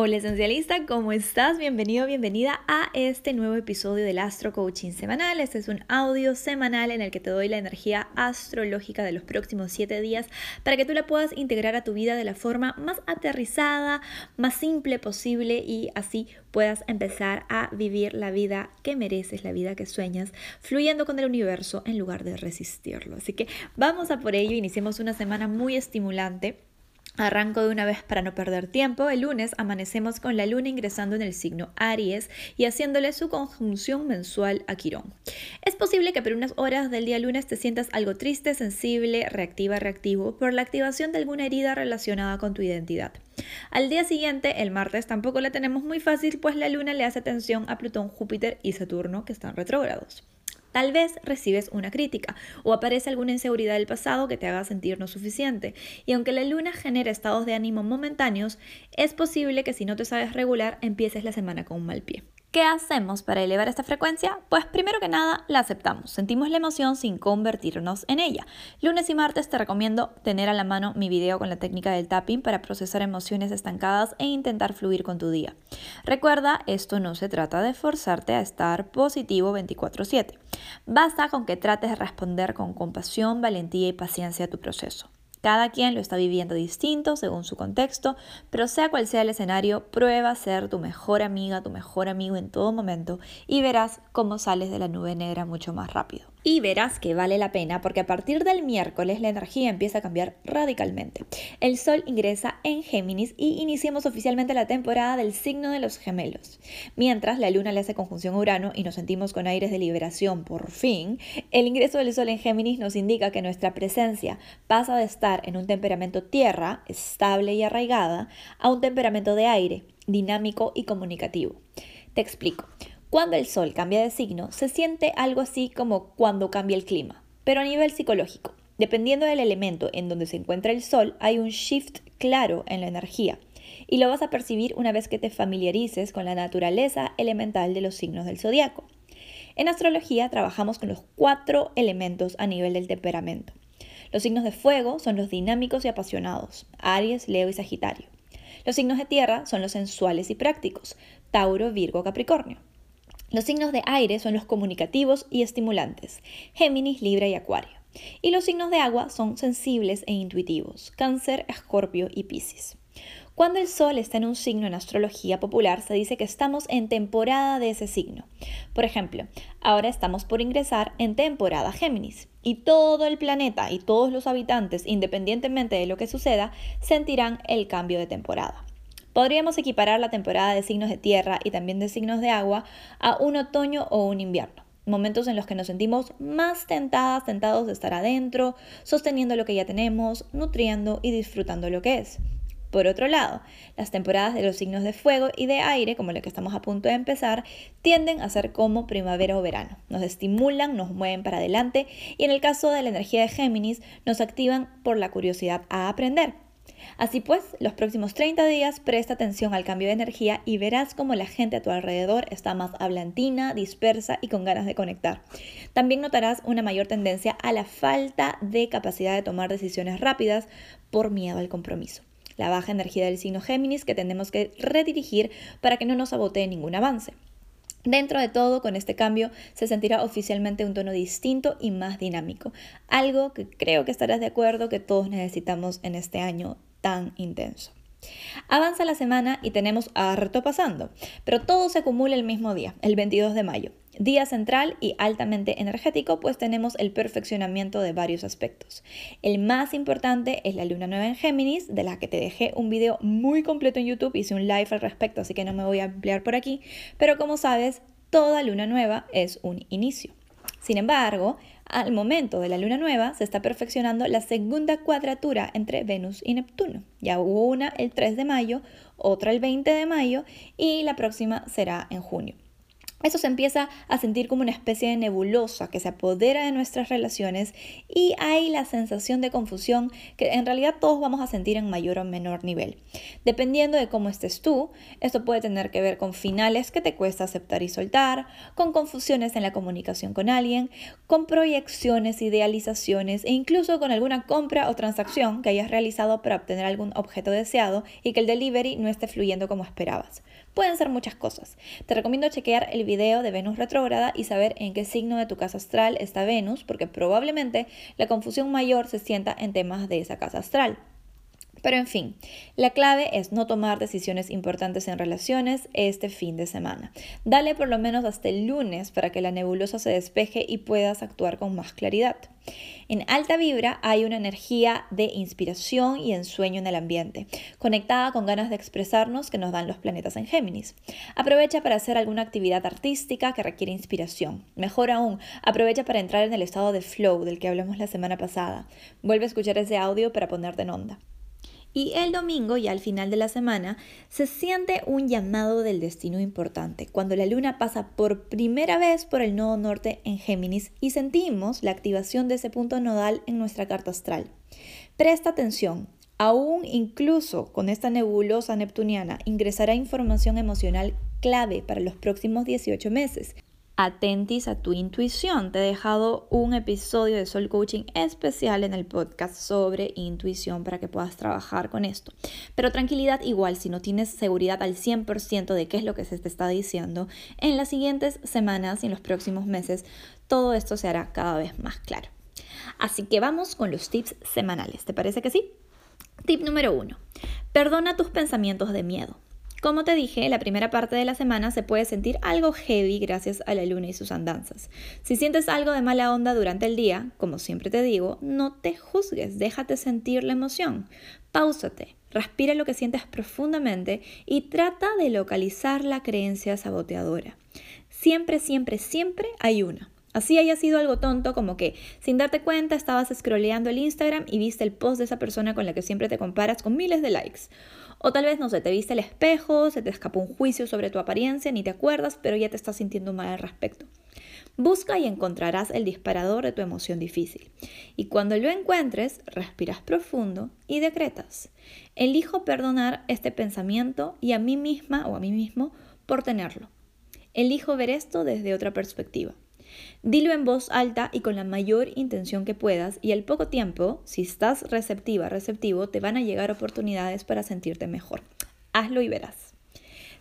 Hola esencialista, ¿cómo estás? Bienvenido, bienvenida a este nuevo episodio del Astro Coaching Semanal. Este es un audio semanal en el que te doy la energía astrológica de los próximos 7 días para que tú la puedas integrar a tu vida de la forma más aterrizada, más simple posible y así puedas empezar a vivir la vida que mereces, la vida que sueñas, fluyendo con el universo en lugar de resistirlo. Así que vamos a por ello, iniciemos una semana muy estimulante Arranco de una vez para no perder tiempo. El lunes amanecemos con la luna ingresando en el signo Aries y haciéndole su conjunción mensual a Quirón. Es posible que por unas horas del día lunes te sientas algo triste, sensible, reactiva, reactivo por la activación de alguna herida relacionada con tu identidad. Al día siguiente, el martes, tampoco la tenemos muy fácil, pues la luna le hace atención a Plutón, Júpiter y Saturno que están retrógrados. Tal vez recibes una crítica o aparece alguna inseguridad del pasado que te haga sentir no suficiente. Y aunque la luna genera estados de ánimo momentáneos, es posible que si no te sabes regular empieces la semana con un mal pie. ¿Qué hacemos para elevar esta frecuencia? Pues primero que nada la aceptamos, sentimos la emoción sin convertirnos en ella. Lunes y martes te recomiendo tener a la mano mi video con la técnica del tapping para procesar emociones estancadas e intentar fluir con tu día. Recuerda, esto no se trata de forzarte a estar positivo 24/7. Basta con que trates de responder con compasión, valentía y paciencia a tu proceso. Cada quien lo está viviendo distinto según su contexto, pero sea cual sea el escenario, prueba a ser tu mejor amiga, tu mejor amigo en todo momento y verás cómo sales de la nube negra mucho más rápido y verás que vale la pena porque a partir del miércoles la energía empieza a cambiar radicalmente. El Sol ingresa en Géminis y iniciamos oficialmente la temporada del signo de los gemelos. Mientras la Luna le hace conjunción a Urano y nos sentimos con aires de liberación por fin, el ingreso del Sol en Géminis nos indica que nuestra presencia pasa de estar en un temperamento tierra, estable y arraigada, a un temperamento de aire, dinámico y comunicativo. Te explico. Cuando el Sol cambia de signo, se siente algo así como cuando cambia el clima, pero a nivel psicológico. Dependiendo del elemento en donde se encuentra el Sol, hay un shift claro en la energía, y lo vas a percibir una vez que te familiarices con la naturaleza elemental de los signos del zodiaco. En astrología trabajamos con los cuatro elementos a nivel del temperamento. Los signos de fuego son los dinámicos y apasionados, Aries, Leo y Sagitario. Los signos de tierra son los sensuales y prácticos, Tauro, Virgo, Capricornio. Los signos de aire son los comunicativos y estimulantes, Géminis, Libra y Acuario. Y los signos de agua son sensibles e intuitivos, Cáncer, Escorpio y Piscis. Cuando el Sol está en un signo en astrología popular, se dice que estamos en temporada de ese signo. Por ejemplo, ahora estamos por ingresar en temporada Géminis y todo el planeta y todos los habitantes, independientemente de lo que suceda, sentirán el cambio de temporada. Podríamos equiparar la temporada de signos de tierra y también de signos de agua a un otoño o un invierno. Momentos en los que nos sentimos más tentadas, tentados de estar adentro, sosteniendo lo que ya tenemos, nutriendo y disfrutando lo que es. Por otro lado, las temporadas de los signos de fuego y de aire, como la que estamos a punto de empezar, tienden a ser como primavera o verano. Nos estimulan, nos mueven para adelante y en el caso de la energía de Géminis, nos activan por la curiosidad a aprender. Así pues, los próximos 30 días presta atención al cambio de energía y verás cómo la gente a tu alrededor está más hablantina, dispersa y con ganas de conectar. También notarás una mayor tendencia a la falta de capacidad de tomar decisiones rápidas por miedo al compromiso. La baja energía del signo Géminis que tenemos que redirigir para que no nos sabotee ningún avance. Dentro de todo, con este cambio se sentirá oficialmente un tono distinto y más dinámico, algo que creo que estarás de acuerdo que todos necesitamos en este año tan intenso. Avanza la semana y tenemos harto pasando, pero todo se acumula el mismo día, el 22 de mayo. Día central y altamente energético, pues tenemos el perfeccionamiento de varios aspectos. El más importante es la luna nueva en Géminis, de la que te dejé un video muy completo en YouTube, hice un live al respecto, así que no me voy a ampliar por aquí, pero como sabes, toda luna nueva es un inicio. Sin embargo, al momento de la luna nueva se está perfeccionando la segunda cuadratura entre Venus y Neptuno. Ya hubo una el 3 de mayo, otra el 20 de mayo y la próxima será en junio. Eso se empieza a sentir como una especie de nebulosa que se apodera de nuestras relaciones y hay la sensación de confusión que en realidad todos vamos a sentir en mayor o menor nivel. Dependiendo de cómo estés tú, esto puede tener que ver con finales que te cuesta aceptar y soltar, con confusiones en la comunicación con alguien, con proyecciones, idealizaciones e incluso con alguna compra o transacción que hayas realizado para obtener algún objeto deseado y que el delivery no esté fluyendo como esperabas. Pueden ser muchas cosas. Te recomiendo chequear el video de Venus retrógrada y saber en qué signo de tu casa astral está Venus, porque probablemente la confusión mayor se sienta en temas de esa casa astral. Pero en fin, la clave es no tomar decisiones importantes en relaciones este fin de semana. Dale por lo menos hasta el lunes para que la nebulosa se despeje y puedas actuar con más claridad. En alta vibra hay una energía de inspiración y ensueño en el ambiente, conectada con ganas de expresarnos que nos dan los planetas en Géminis. Aprovecha para hacer alguna actividad artística que requiere inspiración. Mejor aún, aprovecha para entrar en el estado de flow del que hablamos la semana pasada. Vuelve a escuchar ese audio para ponerte en onda. Y el domingo, ya al final de la semana, se siente un llamado del destino importante, cuando la luna pasa por primera vez por el nodo norte en Géminis y sentimos la activación de ese punto nodal en nuestra carta astral. Presta atención, aún incluso con esta nebulosa neptuniana ingresará información emocional clave para los próximos 18 meses atentis a tu intuición. Te he dejado un episodio de Soul Coaching especial en el podcast sobre intuición para que puedas trabajar con esto. Pero tranquilidad igual, si no tienes seguridad al 100% de qué es lo que se te está diciendo, en las siguientes semanas y en los próximos meses todo esto se hará cada vez más claro. Así que vamos con los tips semanales. ¿Te parece que sí? Tip número uno. Perdona tus pensamientos de miedo. Como te dije, la primera parte de la semana se puede sentir algo heavy gracias a la luna y sus andanzas. Si sientes algo de mala onda durante el día, como siempre te digo, no te juzgues, déjate sentir la emoción. Páusate, respira lo que sientes profundamente y trata de localizar la creencia saboteadora. Siempre, siempre, siempre hay una. Así haya sido algo tonto como que sin darte cuenta estabas scrolleando el Instagram y viste el post de esa persona con la que siempre te comparas con miles de likes. O tal vez, no sé, te viste el espejo, se te escapó un juicio sobre tu apariencia, ni te acuerdas, pero ya te estás sintiendo mal al respecto. Busca y encontrarás el disparador de tu emoción difícil. Y cuando lo encuentres, respiras profundo y decretas. Elijo perdonar este pensamiento y a mí misma o a mí mismo por tenerlo. Elijo ver esto desde otra perspectiva. Dilo en voz alta y con la mayor intención que puedas y al poco tiempo, si estás receptiva, receptivo, te van a llegar oportunidades para sentirte mejor. Hazlo y verás.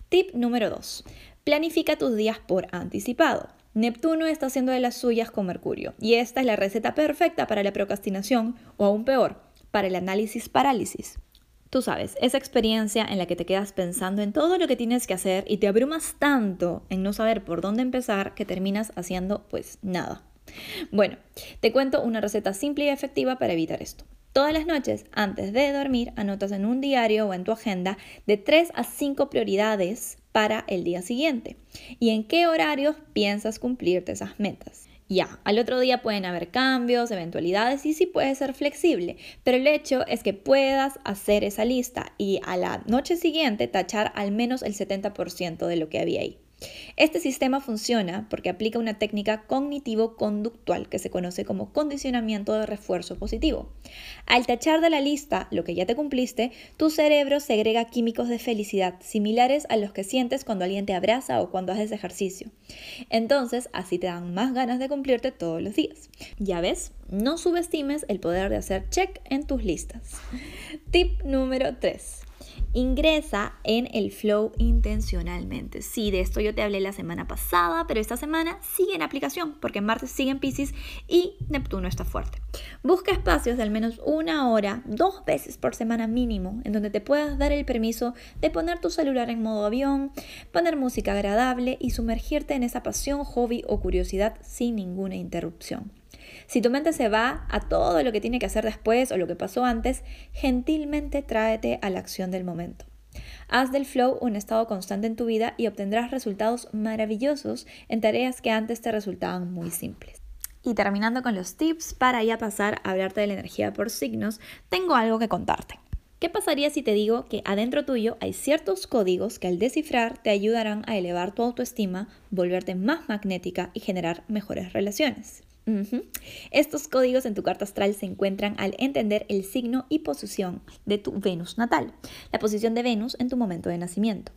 Tip número 2. Planifica tus días por anticipado. Neptuno está haciendo de las suyas con Mercurio y esta es la receta perfecta para la procrastinación o aún peor, para el análisis parálisis. Tú sabes, esa experiencia en la que te quedas pensando en todo lo que tienes que hacer y te abrumas tanto en no saber por dónde empezar que terminas haciendo pues nada. Bueno, te cuento una receta simple y efectiva para evitar esto. Todas las noches, antes de dormir, anotas en un diario o en tu agenda de 3 a 5 prioridades para el día siguiente y en qué horarios piensas cumplirte esas metas. Ya, al otro día pueden haber cambios, eventualidades y sí puede ser flexible, pero el hecho es que puedas hacer esa lista y a la noche siguiente tachar al menos el 70% de lo que había ahí. Este sistema funciona porque aplica una técnica cognitivo-conductual que se conoce como condicionamiento de refuerzo positivo. Al tachar de la lista lo que ya te cumpliste, tu cerebro segrega químicos de felicidad similares a los que sientes cuando alguien te abraza o cuando haces ejercicio. Entonces, así te dan más ganas de cumplirte todos los días. Ya ves, no subestimes el poder de hacer check en tus listas. Tip número 3 ingresa en el flow intencionalmente. Sí, de esto yo te hablé la semana pasada, pero esta semana sigue en aplicación porque Marte sigue en Pisces y Neptuno está fuerte. Busca espacios de al menos una hora, dos veces por semana mínimo, en donde te puedas dar el permiso de poner tu celular en modo avión, poner música agradable y sumergirte en esa pasión, hobby o curiosidad sin ninguna interrupción. Si tu mente se va a todo lo que tiene que hacer después o lo que pasó antes, gentilmente tráete a la acción del momento. Haz del flow un estado constante en tu vida y obtendrás resultados maravillosos en tareas que antes te resultaban muy simples. Y terminando con los tips para ya pasar a hablarte de la energía por signos, tengo algo que contarte. ¿Qué pasaría si te digo que adentro tuyo hay ciertos códigos que al descifrar te ayudarán a elevar tu autoestima, volverte más magnética y generar mejores relaciones? Estos códigos en tu carta astral se encuentran al entender el signo y posición de tu Venus natal, la posición de Venus en tu momento de nacimiento.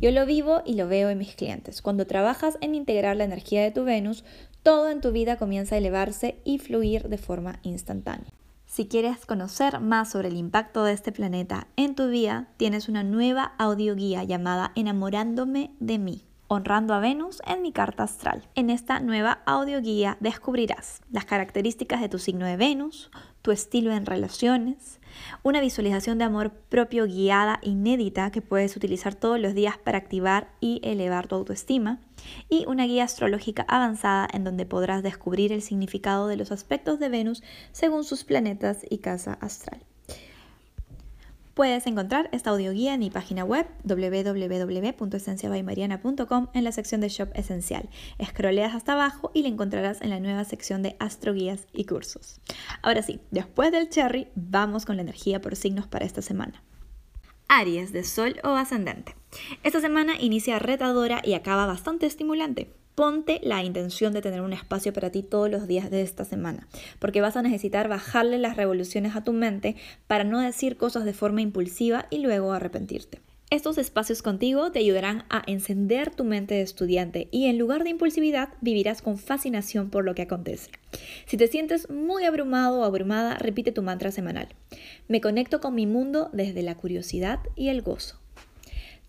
Yo lo vivo y lo veo en mis clientes. Cuando trabajas en integrar la energía de tu Venus, todo en tu vida comienza a elevarse y fluir de forma instantánea. Si quieres conocer más sobre el impacto de este planeta en tu vida, tienes una nueva audioguía llamada Enamorándome de mí honrando a Venus en mi carta astral. En esta nueva audioguía descubrirás las características de tu signo de Venus, tu estilo en relaciones, una visualización de amor propio guiada inédita que puedes utilizar todos los días para activar y elevar tu autoestima, y una guía astrológica avanzada en donde podrás descubrir el significado de los aspectos de Venus según sus planetas y casa astral. Puedes encontrar esta audioguía en mi página web www.esenciabaymariana.com en la sección de Shop Esencial. Escroleas hasta abajo y la encontrarás en la nueva sección de Astroguías y cursos. Ahora sí, después del cherry, vamos con la energía por signos para esta semana. Aries de Sol o Ascendente. Esta semana inicia retadora y acaba bastante estimulante ponte la intención de tener un espacio para ti todos los días de esta semana, porque vas a necesitar bajarle las revoluciones a tu mente para no decir cosas de forma impulsiva y luego arrepentirte. Estos espacios contigo te ayudarán a encender tu mente de estudiante y en lugar de impulsividad vivirás con fascinación por lo que acontece. Si te sientes muy abrumado o abrumada, repite tu mantra semanal. Me conecto con mi mundo desde la curiosidad y el gozo.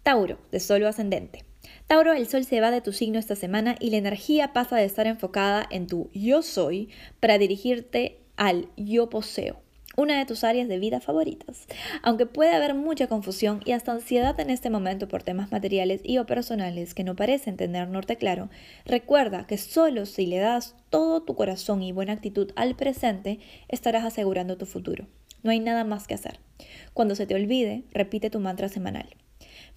Tauro, de solo ascendente. Tauro, el sol se va de tu signo esta semana y la energía pasa de estar enfocada en tu yo soy para dirigirte al yo poseo una de tus áreas de vida favoritas. Aunque puede haber mucha confusión y hasta ansiedad en este momento por temas materiales y o personales que no parecen tener norte claro, recuerda que solo si le das todo tu corazón y buena actitud al presente, estarás asegurando tu futuro. No hay nada más que hacer. Cuando se te olvide, repite tu mantra semanal.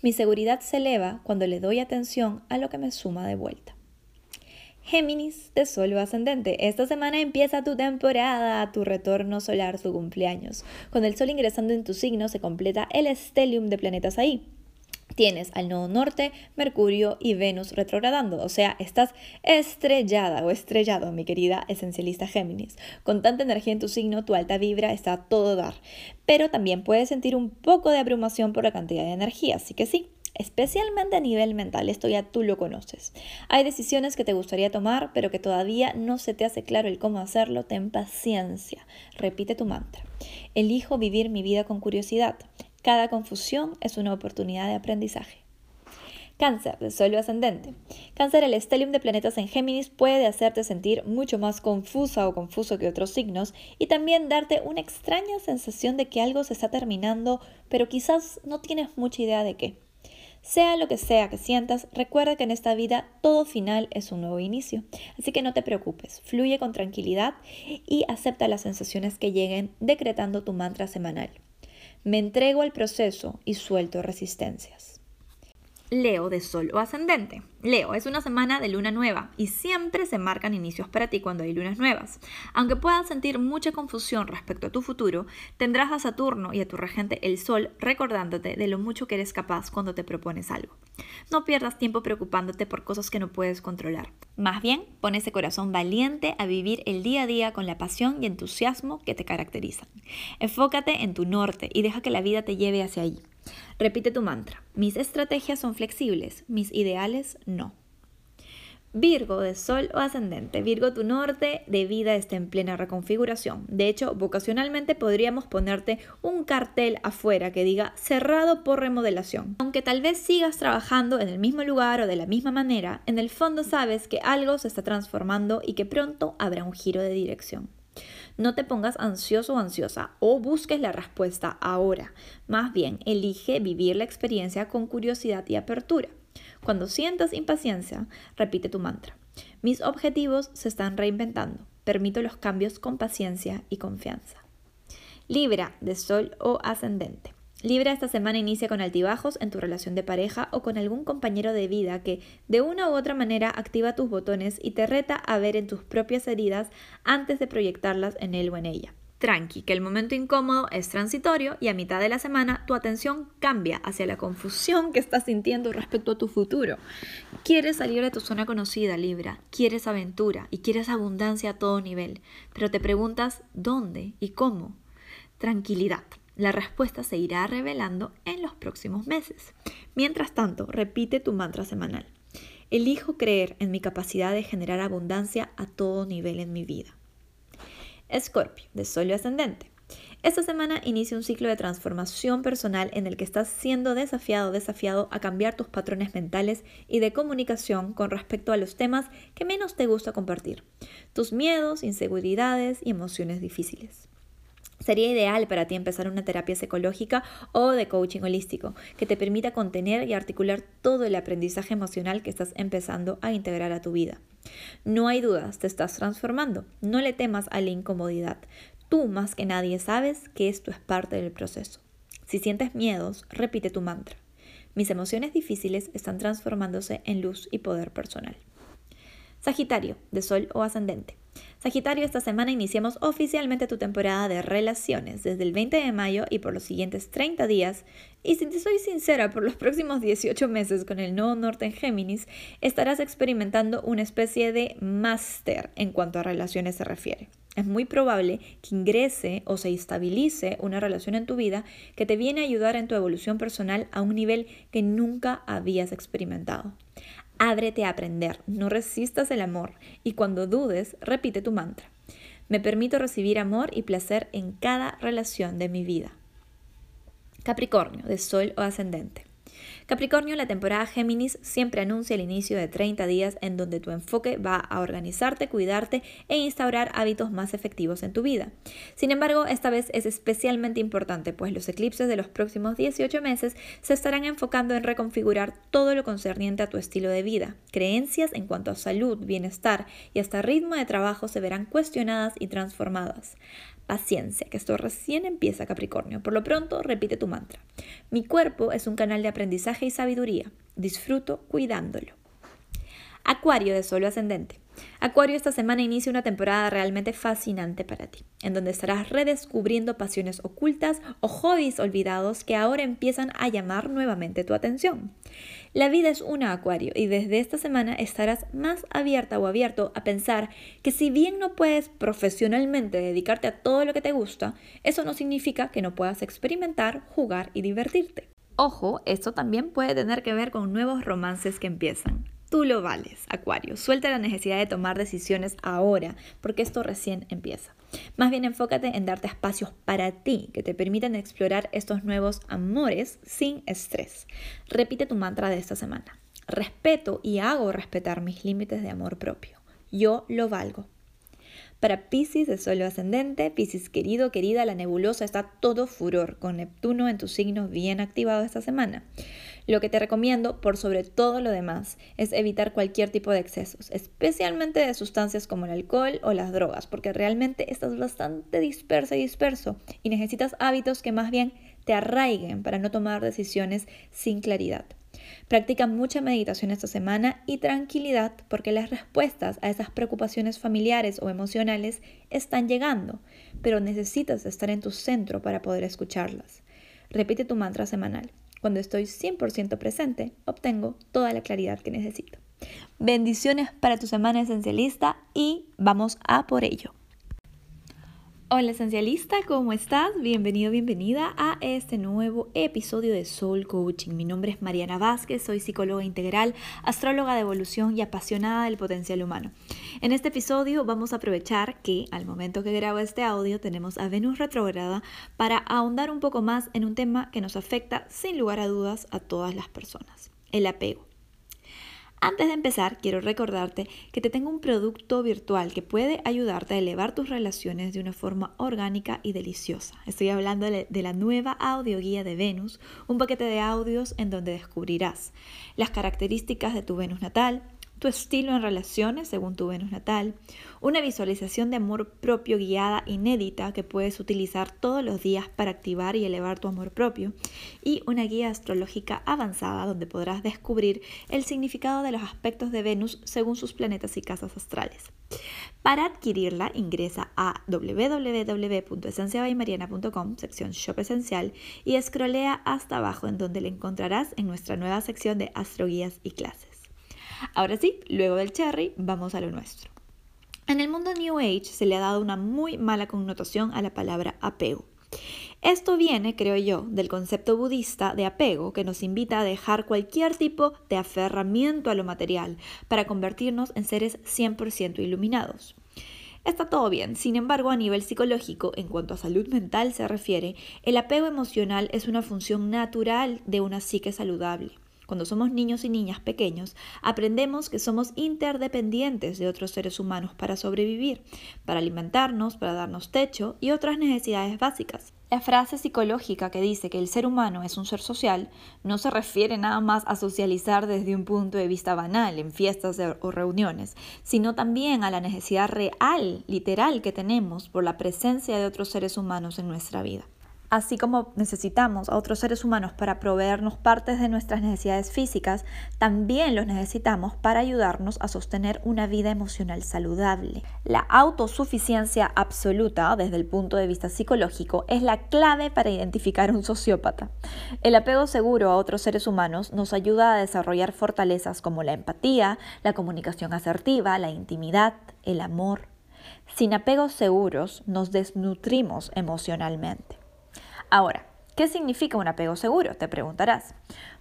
Mi seguridad se eleva cuando le doy atención a lo que me suma de vuelta. Géminis de Sol ascendente. Esta semana empieza tu temporada, tu retorno solar, tu cumpleaños. Con el Sol ingresando en tu signo se completa el estelium de planetas ahí. Tienes al nodo norte, Mercurio y Venus retrogradando, o sea, estás estrellada o estrellado, mi querida esencialista Géminis. Con tanta energía en tu signo, tu alta vibra está a todo dar, pero también puedes sentir un poco de abrumación por la cantidad de energía, así que sí, especialmente a nivel mental, esto ya tú lo conoces. Hay decisiones que te gustaría tomar, pero que todavía no se te hace claro el cómo hacerlo, ten paciencia. Repite tu mantra. Elijo vivir mi vida con curiosidad. Cada confusión es una oportunidad de aprendizaje. Cáncer, de suelo ascendente. Cáncer, el estelium de planetas en Géminis puede hacerte sentir mucho más confusa o confuso que otros signos y también darte una extraña sensación de que algo se está terminando, pero quizás no tienes mucha idea de qué. Sea lo que sea que sientas, recuerda que en esta vida todo final es un nuevo inicio. Así que no te preocupes, fluye con tranquilidad y acepta las sensaciones que lleguen decretando tu mantra semanal. Me entrego al proceso y suelto resistencias. Leo de Sol o Ascendente. Leo, es una semana de luna nueva y siempre se marcan inicios para ti cuando hay lunas nuevas. Aunque puedas sentir mucha confusión respecto a tu futuro, tendrás a Saturno y a tu regente el Sol recordándote de lo mucho que eres capaz cuando te propones algo. No pierdas tiempo preocupándote por cosas que no puedes controlar. Más bien, pon ese corazón valiente a vivir el día a día con la pasión y entusiasmo que te caracterizan. Enfócate en tu norte y deja que la vida te lleve hacia allí. Repite tu mantra. Mis estrategias son flexibles, mis ideales no. Virgo de Sol o Ascendente. Virgo, tu norte de vida está en plena reconfiguración. De hecho, vocacionalmente podríamos ponerte un cartel afuera que diga cerrado por remodelación. Aunque tal vez sigas trabajando en el mismo lugar o de la misma manera, en el fondo sabes que algo se está transformando y que pronto habrá un giro de dirección. No te pongas ansioso o ansiosa o busques la respuesta ahora. Más bien, elige vivir la experiencia con curiosidad y apertura. Cuando sientas impaciencia, repite tu mantra. Mis objetivos se están reinventando. Permito los cambios con paciencia y confianza. Libra de Sol o Ascendente. Libra esta semana inicia con altibajos en tu relación de pareja o con algún compañero de vida que de una u otra manera activa tus botones y te reta a ver en tus propias heridas antes de proyectarlas en él o en ella. tranqui, que el momento incómodo es transitorio y a mitad de la semana tu atención cambia hacia la confusión que estás sintiendo respecto a tu futuro. Quieres salir de tu zona conocida, Libra, quieres aventura y quieres abundancia a todo nivel, pero te preguntas dónde y cómo. Tranquilidad. La respuesta se irá revelando en los próximos meses. Mientras tanto, repite tu mantra semanal. Elijo creer en mi capacidad de generar abundancia a todo nivel en mi vida. Escorpio, de Sol ascendente. Esta semana inicia un ciclo de transformación personal en el que estás siendo desafiado desafiado a cambiar tus patrones mentales y de comunicación con respecto a los temas que menos te gusta compartir, tus miedos, inseguridades y emociones difíciles. Sería ideal para ti empezar una terapia psicológica o de coaching holístico que te permita contener y articular todo el aprendizaje emocional que estás empezando a integrar a tu vida. No hay dudas, te estás transformando. No le temas a la incomodidad. Tú más que nadie sabes que esto es parte del proceso. Si sientes miedos, repite tu mantra. Mis emociones difíciles están transformándose en luz y poder personal. Sagitario, de Sol o Ascendente. Sagitario, esta semana iniciamos oficialmente tu temporada de relaciones desde el 20 de mayo y por los siguientes 30 días. Y si te soy sincera, por los próximos 18 meses con el nuevo norte en Géminis, estarás experimentando una especie de máster en cuanto a relaciones se refiere. Es muy probable que ingrese o se estabilice una relación en tu vida que te viene a ayudar en tu evolución personal a un nivel que nunca habías experimentado. Ábrete a aprender, no resistas el amor y cuando dudes, repite tu mantra. Me permito recibir amor y placer en cada relación de mi vida. Capricornio, de Sol o Ascendente. Capricornio, la temporada Géminis siempre anuncia el inicio de 30 días en donde tu enfoque va a organizarte, cuidarte e instaurar hábitos más efectivos en tu vida. Sin embargo, esta vez es especialmente importante, pues los eclipses de los próximos 18 meses se estarán enfocando en reconfigurar todo lo concerniente a tu estilo de vida. Creencias en cuanto a salud, bienestar y hasta ritmo de trabajo se verán cuestionadas y transformadas. Paciencia, que esto recién empieza Capricornio. Por lo pronto, repite tu mantra. Mi cuerpo es un canal de aprendizaje y sabiduría. Disfruto cuidándolo. Acuario de Solo Ascendente. Acuario esta semana inicia una temporada realmente fascinante para ti, en donde estarás redescubriendo pasiones ocultas o hobbies olvidados que ahora empiezan a llamar nuevamente tu atención. La vida es una Acuario y desde esta semana estarás más abierta o abierto a pensar que si bien no puedes profesionalmente dedicarte a todo lo que te gusta, eso no significa que no puedas experimentar, jugar y divertirte. Ojo, esto también puede tener que ver con nuevos romances que empiezan. Tú lo vales, Acuario. Suelta la necesidad de tomar decisiones ahora, porque esto recién empieza. Más bien enfócate en darte espacios para ti que te permitan explorar estos nuevos amores sin estrés. Repite tu mantra de esta semana. Respeto y hago respetar mis límites de amor propio. Yo lo valgo. Para Pisces de Solo Ascendente, Pisces querido, querida, la nebulosa está todo furor, con Neptuno en tu signo bien activado esta semana. Lo que te recomiendo, por sobre todo lo demás, es evitar cualquier tipo de excesos, especialmente de sustancias como el alcohol o las drogas, porque realmente estás bastante dispersa y disperso y necesitas hábitos que más bien te arraiguen para no tomar decisiones sin claridad. Practica mucha meditación esta semana y tranquilidad porque las respuestas a esas preocupaciones familiares o emocionales están llegando, pero necesitas estar en tu centro para poder escucharlas. Repite tu mantra semanal. Cuando estoy 100% presente, obtengo toda la claridad que necesito. Bendiciones para tu semana esencialista y vamos a por ello. Hola esencialista, ¿cómo estás? Bienvenido, bienvenida a este nuevo episodio de Soul Coaching. Mi nombre es Mariana Vázquez, soy psicóloga integral, astróloga de evolución y apasionada del potencial humano. En este episodio vamos a aprovechar que al momento que grabo este audio tenemos a Venus retrógrada para ahondar un poco más en un tema que nos afecta sin lugar a dudas a todas las personas, el apego. Antes de empezar, quiero recordarte que te tengo un producto virtual que puede ayudarte a elevar tus relaciones de una forma orgánica y deliciosa. Estoy hablando de la nueva audioguía de Venus, un paquete de audios en donde descubrirás las características de tu Venus natal, tu estilo en relaciones según tu Venus natal, una visualización de amor propio guiada inédita que puedes utilizar todos los días para activar y elevar tu amor propio, y una guía astrológica avanzada donde podrás descubrir el significado de los aspectos de Venus según sus planetas y casas astrales. Para adquirirla, ingresa a www.esenciabaymariana.com, sección Shop Esencial, y escrolea hasta abajo en donde la encontrarás en nuestra nueva sección de astroguías y clases. Ahora sí, luego del cherry, vamos a lo nuestro. En el mundo New Age se le ha dado una muy mala connotación a la palabra apego. Esto viene, creo yo, del concepto budista de apego que nos invita a dejar cualquier tipo de aferramiento a lo material para convertirnos en seres 100% iluminados. Está todo bien, sin embargo, a nivel psicológico, en cuanto a salud mental se refiere, el apego emocional es una función natural de una psique saludable. Cuando somos niños y niñas pequeños, aprendemos que somos interdependientes de otros seres humanos para sobrevivir, para alimentarnos, para darnos techo y otras necesidades básicas. La frase psicológica que dice que el ser humano es un ser social no se refiere nada más a socializar desde un punto de vista banal, en fiestas o reuniones, sino también a la necesidad real, literal que tenemos por la presencia de otros seres humanos en nuestra vida. Así como necesitamos a otros seres humanos para proveernos partes de nuestras necesidades físicas, también los necesitamos para ayudarnos a sostener una vida emocional saludable. La autosuficiencia absoluta, desde el punto de vista psicológico, es la clave para identificar un sociópata. El apego seguro a otros seres humanos nos ayuda a desarrollar fortalezas como la empatía, la comunicación asertiva, la intimidad, el amor. Sin apegos seguros nos desnutrimos emocionalmente. Ahora, ¿qué significa un apego seguro? Te preguntarás.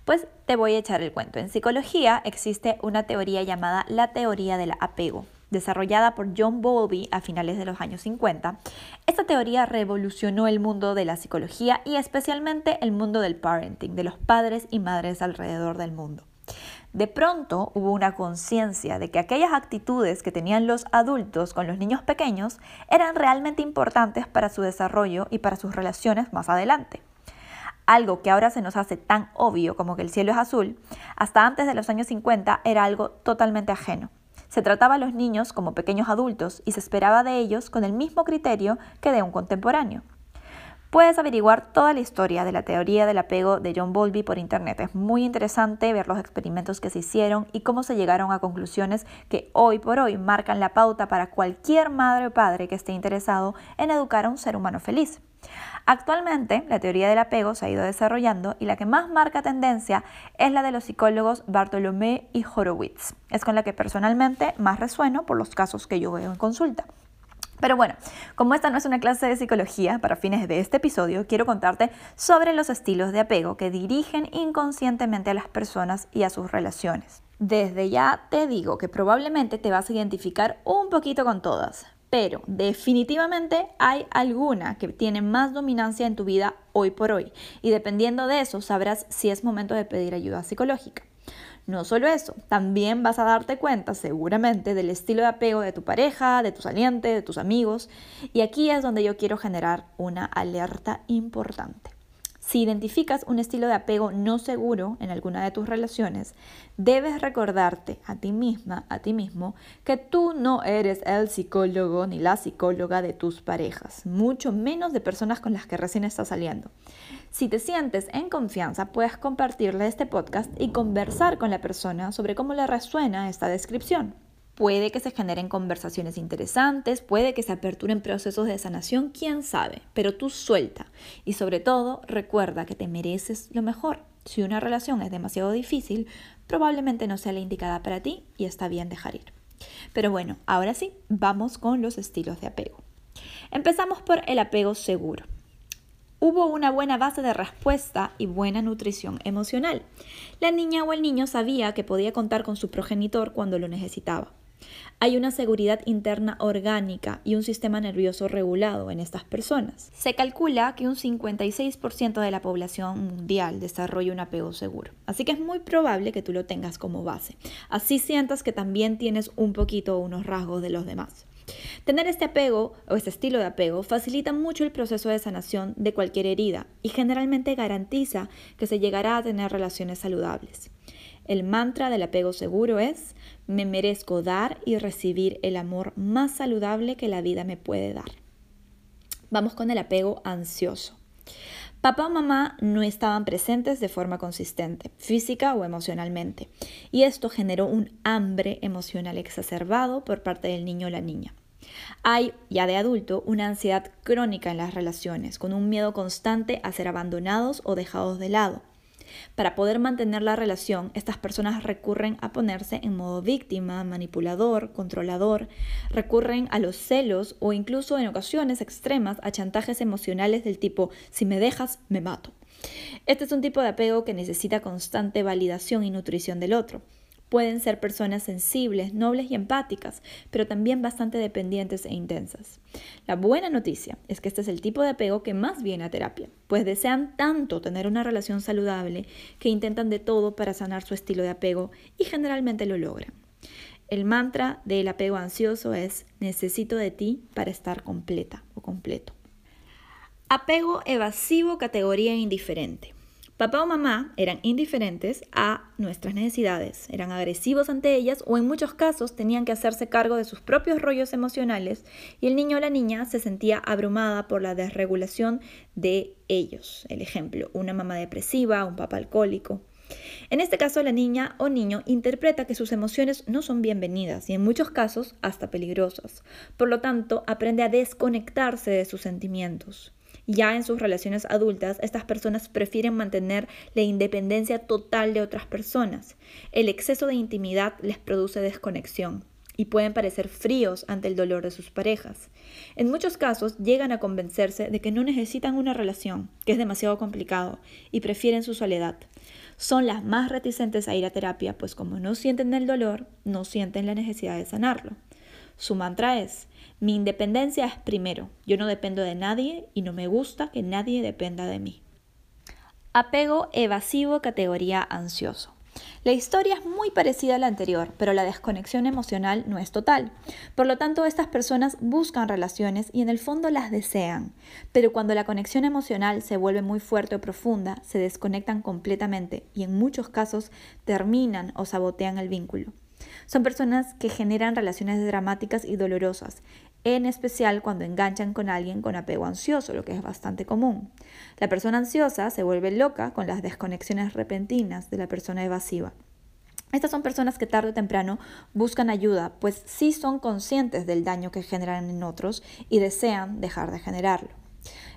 Pues te voy a echar el cuento. En psicología existe una teoría llamada la teoría del apego, desarrollada por John Bowlby a finales de los años 50. Esta teoría revolucionó el mundo de la psicología y especialmente el mundo del parenting, de los padres y madres alrededor del mundo. De pronto hubo una conciencia de que aquellas actitudes que tenían los adultos con los niños pequeños eran realmente importantes para su desarrollo y para sus relaciones más adelante. Algo que ahora se nos hace tan obvio como que el cielo es azul, hasta antes de los años 50 era algo totalmente ajeno. Se trataba a los niños como pequeños adultos y se esperaba de ellos con el mismo criterio que de un contemporáneo. Puedes averiguar toda la historia de la teoría del apego de John Bowlby por internet. Es muy interesante ver los experimentos que se hicieron y cómo se llegaron a conclusiones que hoy por hoy marcan la pauta para cualquier madre o padre que esté interesado en educar a un ser humano feliz. Actualmente, la teoría del apego se ha ido desarrollando y la que más marca tendencia es la de los psicólogos Bartolomé y Horowitz. Es con la que personalmente más resueno por los casos que yo veo en consulta. Pero bueno, como esta no es una clase de psicología, para fines de este episodio quiero contarte sobre los estilos de apego que dirigen inconscientemente a las personas y a sus relaciones. Desde ya te digo que probablemente te vas a identificar un poquito con todas, pero definitivamente hay alguna que tiene más dominancia en tu vida hoy por hoy y dependiendo de eso sabrás si es momento de pedir ayuda psicológica. No solo eso, también vas a darte cuenta seguramente del estilo de apego de tu pareja, de tu saliente, de tus amigos. Y aquí es donde yo quiero generar una alerta importante. Si identificas un estilo de apego no seguro en alguna de tus relaciones, debes recordarte a ti misma, a ti mismo, que tú no eres el psicólogo ni la psicóloga de tus parejas, mucho menos de personas con las que recién estás saliendo. Si te sientes en confianza, puedes compartirle este podcast y conversar con la persona sobre cómo le resuena esta descripción. Puede que se generen conversaciones interesantes, puede que se aperturen procesos de sanación, quién sabe, pero tú suelta y sobre todo recuerda que te mereces lo mejor. Si una relación es demasiado difícil, probablemente no sea la indicada para ti y está bien dejar ir. Pero bueno, ahora sí, vamos con los estilos de apego. Empezamos por el apego seguro. Hubo una buena base de respuesta y buena nutrición emocional. La niña o el niño sabía que podía contar con su progenitor cuando lo necesitaba. Hay una seguridad interna orgánica y un sistema nervioso regulado en estas personas. Se calcula que un 56% de la población mundial desarrolla un apego seguro, así que es muy probable que tú lo tengas como base. Así sientas que también tienes un poquito unos rasgos de los demás. Tener este apego o este estilo de apego facilita mucho el proceso de sanación de cualquier herida y generalmente garantiza que se llegará a tener relaciones saludables. El mantra del apego seguro es, Me merezco dar y recibir el amor más saludable que la vida me puede dar. Vamos con el apego ansioso. Papá o mamá no estaban presentes de forma consistente, física o emocionalmente, y esto generó un hambre emocional exacerbado por parte del niño o la niña. Hay, ya de adulto, una ansiedad crónica en las relaciones, con un miedo constante a ser abandonados o dejados de lado. Para poder mantener la relación, estas personas recurren a ponerse en modo víctima, manipulador, controlador, recurren a los celos o incluso en ocasiones extremas a chantajes emocionales del tipo si me dejas, me mato. Este es un tipo de apego que necesita constante validación y nutrición del otro. Pueden ser personas sensibles, nobles y empáticas, pero también bastante dependientes e intensas. La buena noticia es que este es el tipo de apego que más viene a terapia, pues desean tanto tener una relación saludable que intentan de todo para sanar su estilo de apego y generalmente lo logran. El mantra del apego ansioso es necesito de ti para estar completa o completo. Apego evasivo categoría indiferente. Papá o mamá eran indiferentes a nuestras necesidades, eran agresivos ante ellas o en muchos casos tenían que hacerse cargo de sus propios rollos emocionales y el niño o la niña se sentía abrumada por la desregulación de ellos. El ejemplo, una mamá depresiva, un papá alcohólico. En este caso, la niña o niño interpreta que sus emociones no son bienvenidas y en muchos casos hasta peligrosas. Por lo tanto, aprende a desconectarse de sus sentimientos. Ya en sus relaciones adultas, estas personas prefieren mantener la independencia total de otras personas. El exceso de intimidad les produce desconexión y pueden parecer fríos ante el dolor de sus parejas. En muchos casos llegan a convencerse de que no necesitan una relación, que es demasiado complicado, y prefieren su soledad. Son las más reticentes a ir a terapia, pues como no sienten el dolor, no sienten la necesidad de sanarlo. Su mantra es, mi independencia es primero, yo no dependo de nadie y no me gusta que nadie dependa de mí. Apego evasivo categoría ansioso. La historia es muy parecida a la anterior, pero la desconexión emocional no es total. Por lo tanto, estas personas buscan relaciones y en el fondo las desean, pero cuando la conexión emocional se vuelve muy fuerte o profunda, se desconectan completamente y en muchos casos terminan o sabotean el vínculo. Son personas que generan relaciones dramáticas y dolorosas, en especial cuando enganchan con alguien con apego ansioso, lo que es bastante común. La persona ansiosa se vuelve loca con las desconexiones repentinas de la persona evasiva. Estas son personas que tarde o temprano buscan ayuda, pues sí son conscientes del daño que generan en otros y desean dejar de generarlo.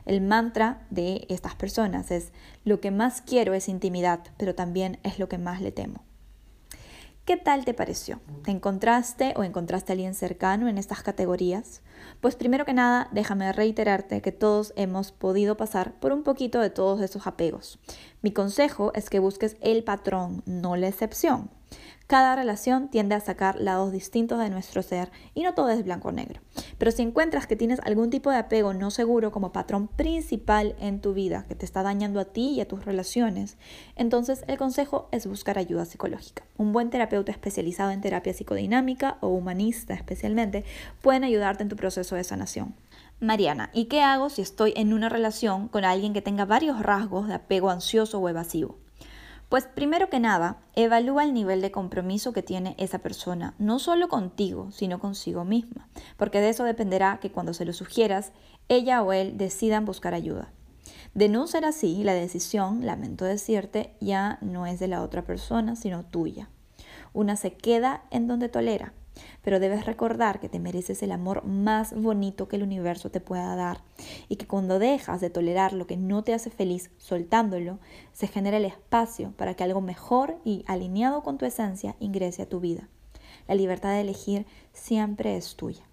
El mantra de estas personas es, lo que más quiero es intimidad, pero también es lo que más le temo. ¿Qué tal te pareció? ¿Te encontraste o encontraste a alguien cercano en estas categorías? Pues primero que nada, déjame reiterarte que todos hemos podido pasar por un poquito de todos esos apegos. Mi consejo es que busques el patrón, no la excepción. Cada relación tiende a sacar lados distintos de nuestro ser y no todo es blanco o negro. Pero si encuentras que tienes algún tipo de apego no seguro como patrón principal en tu vida que te está dañando a ti y a tus relaciones, entonces el consejo es buscar ayuda psicológica. Un buen terapeuta especializado en terapia psicodinámica o humanista especialmente pueden ayudarte en tu proceso de sanación. Mariana, ¿y qué hago si estoy en una relación con alguien que tenga varios rasgos de apego ansioso o evasivo? Pues primero que nada, evalúa el nivel de compromiso que tiene esa persona, no solo contigo, sino consigo misma, porque de eso dependerá que cuando se lo sugieras, ella o él decidan buscar ayuda. De no ser así, la decisión, lamento decirte, ya no es de la otra persona, sino tuya. Una se queda en donde tolera, pero debes recordar que te mereces el amor más bonito que el universo te pueda dar y que cuando dejas de tolerar lo que no te hace feliz soltándolo, se genera el espacio para que algo mejor y alineado con tu esencia ingrese a tu vida. La libertad de elegir siempre es tuya.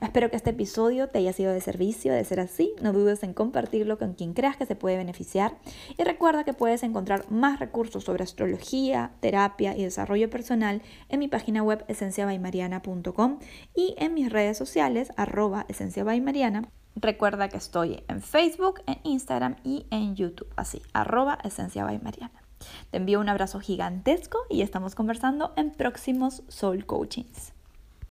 Espero que este episodio te haya sido de servicio. De ser así, no dudes en compartirlo con quien creas que se puede beneficiar. Y recuerda que puedes encontrar más recursos sobre astrología, terapia y desarrollo personal en mi página web esenciabaymariana.com y en mis redes sociales arroba esenciabaymariana. Recuerda que estoy en Facebook, en Instagram y en YouTube, así, arroba esenciabaymariana. Te envío un abrazo gigantesco y estamos conversando en próximos Soul Coachings.